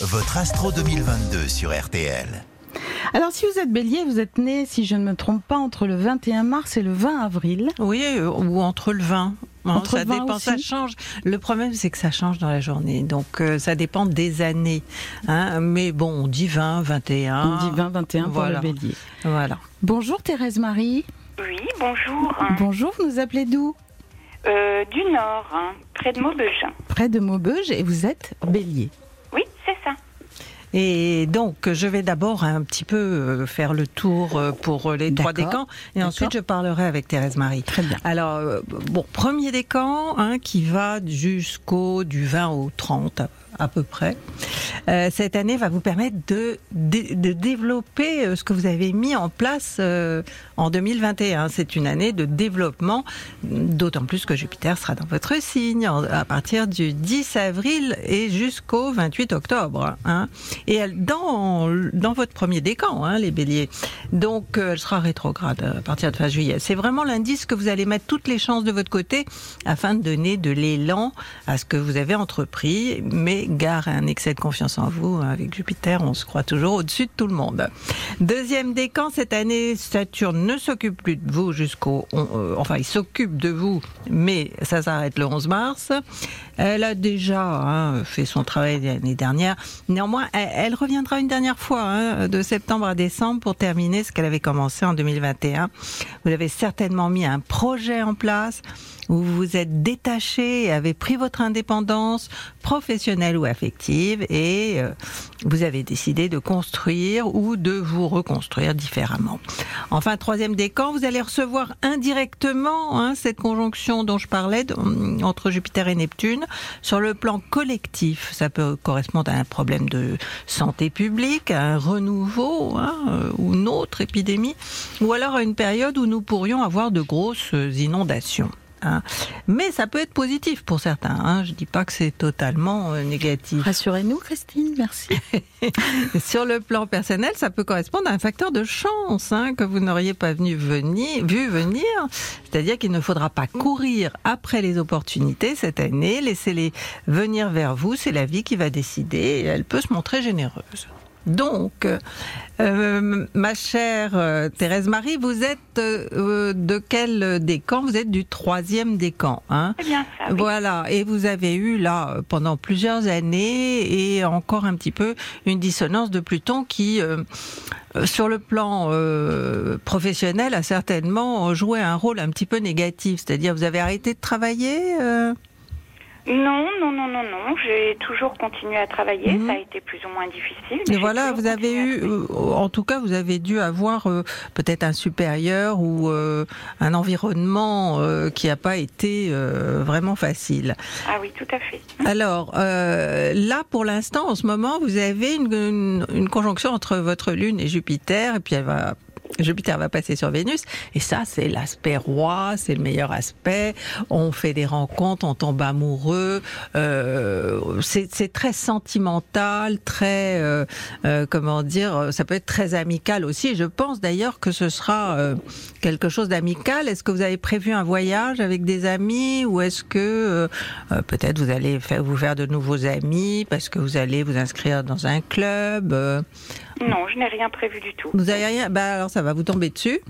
votre Astro 2022 sur RTL. Alors, si vous êtes bélier, vous êtes né, si je ne me trompe pas, entre le 21 mars et le 20 avril. Oui, euh, ou entre le 20. Hein, Entre ça 20 dépend, ça change. Le problème, c'est que ça change dans la journée. Donc, euh, ça dépend des années. hein. Mais bon, on dit 20, 21. On dit 20, 21 pour Voilà. le bélier. Voilà. Bonjour Thérèse Marie. Oui, bonjour. Bonjour, vous nous appelez d'où? Euh, du Nord, hein, près de Maubeuge. Près de Maubeuge et vous êtes bélier. Et donc, je vais d'abord un petit peu euh, faire le tour euh, pour les trois décans. Et ensuite, je parlerai avec Thérèse Marie. Très bien. Alors, euh, bon, premier décan hein, qui va jusqu'au du 20 au 30 à, peu près. Euh, cette année va vous permettre de, de, développer euh, ce que vous avez mis en place euh, en 2021. C'est une année de développement, d'autant plus que Jupiter sera dans votre signe à partir du 10 avril et jusqu'au 28 octobre. hein. Et elle, dans, dans votre premier décan, hein, les béliers. Donc, elle sera rétrograde à partir de fin juillet. C'est vraiment l'indice que vous allez mettre toutes les chances de votre côté afin de donner de l'élan à ce que vous avez entrepris. Mais gare un excès de confiance en vous. Avec Jupiter, on se croit toujours au-dessus de tout le monde. Deuxième décan, cette année, Saturne ne s'occupe plus de vous jusqu'au... euh, enfin, il s'occupe de vous, mais ça s'arrête le 11 mars. Elle a déjà hein, fait son travail l'année dernière. Néanmoins, elle, reviendra une dernière fois, hein, de septembre à décembre, pour terminer ce qu'elle avait commencé en 2021. Vous avez certainement mis un projet en place où vous vous êtes détaché et avez pris votre indépendance professionnelle ou affective et euh, vous avez décidé de construire ou de vous reconstruire différemment. Enfin, troisième décan, vous allez recevoir indirectement hein, cette conjonction dont je parlais entre Jupiter et Neptune sur le plan collectif. Ça peut correspondre à un problème de santé publique, à un renouveau hein, euh, ou une autre épidémie, ou alors à une période où nous pourrions avoir de grosses inondations. Hein. Mais ça peut être positif pour certains. Hein. Je dis pas que c'est totalement euh, négatif. Rassurez-nous, Christine, merci. Sur le plan personnel, ça peut correspondre à un facteur de chance hein, que vous n'auriez pas venu venir, vu venir. C'est-à-dire qu'il ne faudra pas courir après les opportunités cette année. Laissez-les venir vers vous. C'est la vie qui va décider et elle peut se montrer généreuse. Donc, euh, ma chère euh, Thérèse Marie, vous êtes euh, de quel décan? Vous êtes du troisième décan. Hein? C'est bien ça. oui. voilà, et vous avez eu là pendant plusieurs années et encore un petit peu une dissonance de Pluton qui, sur le plan professionnel, a certainement joué un rôle un petit peu négatif. C'est-à-dire, vous avez arrêté de travailler Non, non, non, non, non. J'ai toujours continué à travailler. Mhm. Ça a été plus ou moins difficile. mais voilà, vous avez eu, euh, en tout cas, vous avez dû avoir euh, peut-être un supérieur ou euh, un environnement euh, qui n'a pas été vraiment facile. Ah oui, tout à fait. Alors là, pour l'instant, en ce moment, vous avez une, une- une conjonction entre votre Lune et Jupiter, et puis elle va. Jupiter va passer sur Vénus, et ça, c'est l'aspect roi, c'est le meilleur aspect. On fait des rencontres, on tombe amoureux. euh, c'est très sentimental, très, euh, euh, comment dire, ça peut être très amical aussi. Je pense d'ailleurs que ce sera euh, quelque chose d'amical. Est-ce que vous avez prévu un voyage avec des amis, ou est-ce que euh, euh, peut-être vous allez vous faire de nouveaux amis parce que vous allez vous inscrire dans un club. Non, je n'ai rien prévu du tout. vous avez rien? Bah alors ça va vous tomber dessus.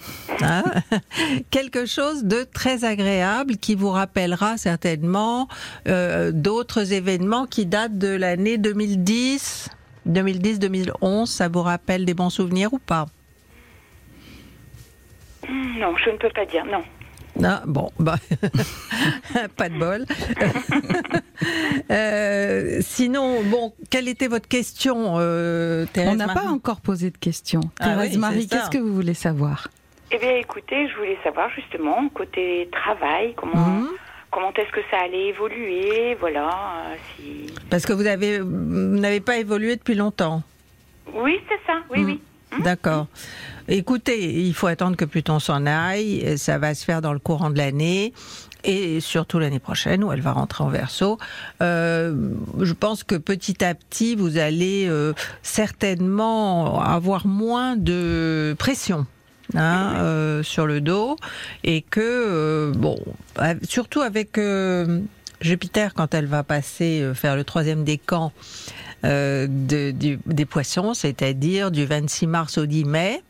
hein? Quelque chose de très agréable qui vous rappellera certainement euh, d'autres événements qui datent de l'année 2010. 2010-2011, ça vous rappelle des bons souvenirs ou pas? Non, je ne peux pas dire non. Ah, bon, bah, pas de bol. Euh, sinon, bon, quelle était votre question, euh, Thérèse On n'a pas encore posé de questions. Ah Thérèse oui, Marie, qu'est-ce que vous voulez savoir? Eh bien, écoutez, je voulais savoir justement côté travail, comment Mhm. comment est-ce que ça allait évoluer, voilà. euh, si... Parce que vous n'avez pas évolué depuis longtemps. Oui, c'est ça. Oui, Mhm. oui. D'accord. Écoutez, il faut attendre que Pluton s'en aille. Ça va se faire dans le courant de l'année. Et surtout l'année prochaine où elle va rentrer en verso. Euh, je pense que petit à petit, vous allez euh, certainement avoir moins de pression. hein, euh, sur le dos et que bon surtout avec Jupiter quand elle va passer faire le troisième décan de- du- des poissons, c'est-à-dire du 26 mars au 10 mai.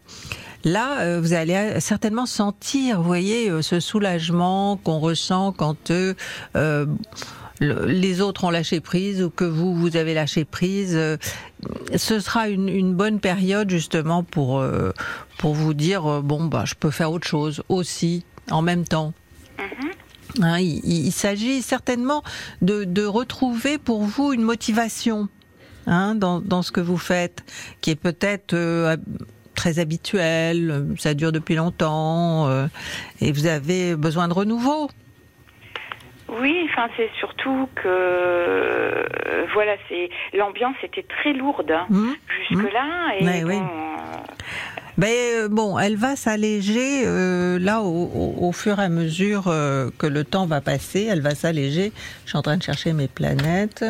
Là, euh, vous allez certainement sentir, vous voyez, euh, ce soulagement qu'on ressent quand euh, euh, le- les autres ont lâché prise ou que vous, vous avez lâché prise. Euh, Ce sera une, une bonne période justement pour, euh, pour vous dire, euh, bon, bah, je peux faire autre chose aussi, en même temps. Hein, il il- il s'agit certainement de, de retrouver pour vous une motivation hein, dans, dans ce que vous faites, qui est peut-être euh, très habituelle, euh, ça dure depuis longtemps, euh, et vous avez besoin de renouveau. Oui, enfin c'est surtout que euh, voilà, c'est l'ambiance était très lourde hein, jusque là et Ouais, bon, oui. Ben euh, bon, elle va s'alléger euh, là au, au- au fur et à mesure euh, que le temps va passer. Elle va s'alléger. Je suis en train de chercher mes planètes.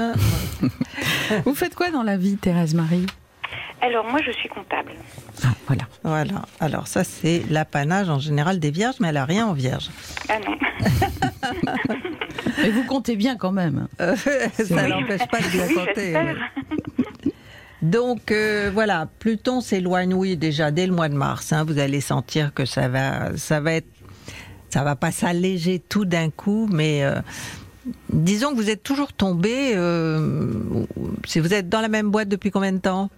Vous faites quoi dans la vie, Thérèse Marie? Alors moi je suis comptable. Ah, Voilà. Voilà. Alors ça c'est l'apanage en général des vierges, mais elle a rien en vierge. Ah non. Et vous comptez bien quand même. Euh, ça Oui. n'empêche pas de bien Oui, compter. Donc euh, voilà, Pluton s'éloigne, déjà dès le mois de mars. hein, vous allez sentir que ça va, ça va être, ça va pas s'alléger tout d'un coup, mais euh, disons que vous êtes toujours tombé. euh, si vous êtes dans la même boîte depuis combien de temps?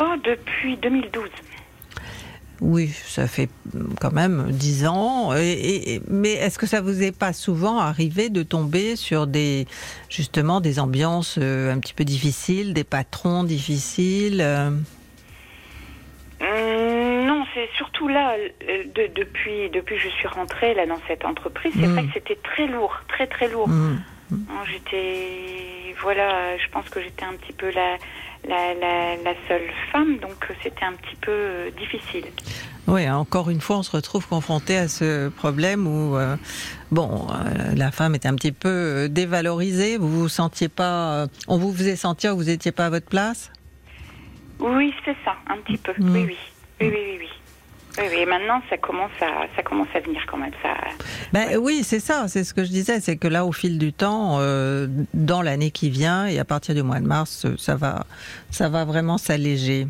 Oh, depuis 2012. Oui, ça fait quand même dix ans. Et, et- et- mais est-ce que ça vous est pas souvent arrivé de tomber sur des justement des ambiances euh, un petit peu difficiles, des patrons difficiles euh? Hum, non, c'est surtout là, euh, de- depuis, depuis que je suis rentrée là dans cette entreprise, c'est Mm. vrai que c'était très lourd, très très lourd. Hmm. J'étais, voilà, je pense que j'étais un petit peu la, la, la, la seule femme, donc c'était un petit peu euh, difficile. Oui, encore une fois, on se retrouve confronté à ce problème où, euh, bon, euh, la femme était un petit peu dévalorisée. Vous vous sentiez pas, on vous faisait sentir que vous n'étiez pas à votre place? Oui, c'est ça, un petit peu. Mm. Oui, oui, oui, oui, oui, oui. Oui, oui, et maintenant ça commence à, ça commence à venir quand même. Ça, Ben oui, c'est ça, c'est ce que je disais, c'est que là, au fil du temps, euh, dans l'année qui vient et à partir du mois de mars, ça va, ça va vraiment s'alléger.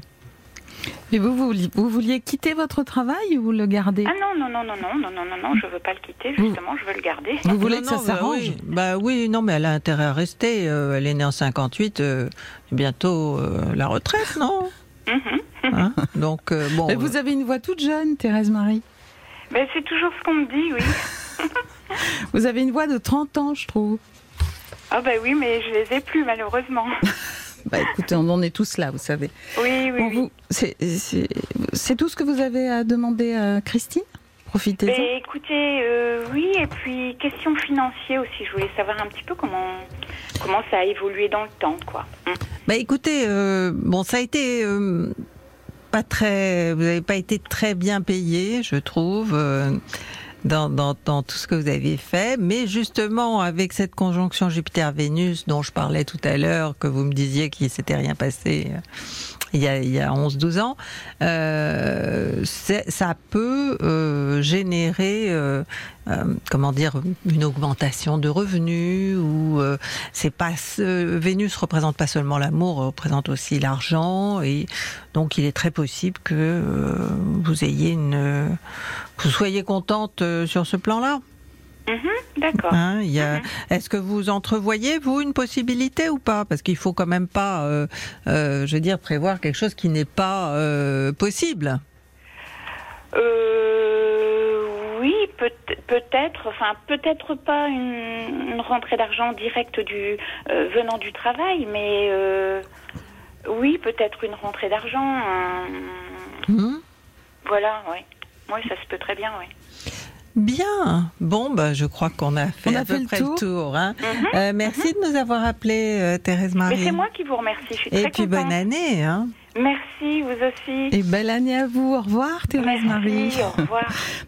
Et vous, vous, vouliez- vous vouliez quitter votre travail ou le garder? Ah non, non, non, non, non, non, non, non, non, je veux pas le quitter. Justement, je veux le garder. Vous voulez Non, que ça bah s'arrange? Oui. Bah oui, non, mais elle a intérêt à rester. euh, elle est née en 58, euh, bientôt euh, la retraite, non? Mhm. Hein Donc euh, bon. Mais vous avez une voix toute jeune, Thérèse Marie. Ben, c'est toujours ce qu'on me dit, oui. Vous avez une voix de 30 ans, je trouve. Ah ben oui, mais je les ai plus malheureusement. Bah écoutez, on en est tous là, vous savez. Oui, oui, Bon, oui. vous- c'est- tout ce que vous avez à demander à Christine? Profitez-en. Ben, écoutez, euh, oui, et puis question financière aussi. Je voulais savoir un petit peu comment comment ça a évolué dans le temps, quoi. Hum. Bah écoutez, euh, bon, ça a été euh, pas très. Vous n'avez pas été très bien payé, je trouve. Dans, tout ce que vous avez fait, mais justement avec cette conjonction Jupiter-Vénus dont je parlais tout à l'heure, que vous me disiez qu'il s'était rien passé euh, il y a, il y a 11-12 ans, euh, ça peut euh, générer, comment dire, une augmentation de revenus ou c'est pas Vénus représente pas seulement l'amour, représente aussi l'argent et donc il est très possible que vous soyez contente euh, sur ce plan-là. Mhm, D'accord. Hein, a- Est-ce que vous entrevoyez, vous, une possibilité ou pas? Parce qu'il faut quand même pas, euh, euh, je veux dire, prévoir quelque chose qui n'est pas euh, possible. Oui, peut- peut-être, enfin peut-être pas une, une rentrée d'argent directe du venant du travail, mais oui, peut-être une rentrée d'argent. Hmm voilà, oui. Oui, ça se peut très bien, oui. Bien. Bon, bah, je crois qu'on a fait On a à peu fait le près tour. le tour. hein. Mhm. Euh, merci de nous avoir appelé, euh, Thérèse Marie. Mais c'est moi qui vous remercie, je suis Et très puis contente. bonne année. Hein. Merci, vous aussi. Et belle année à vous. Au revoir, Thérèse Merci, Marie. au revoir.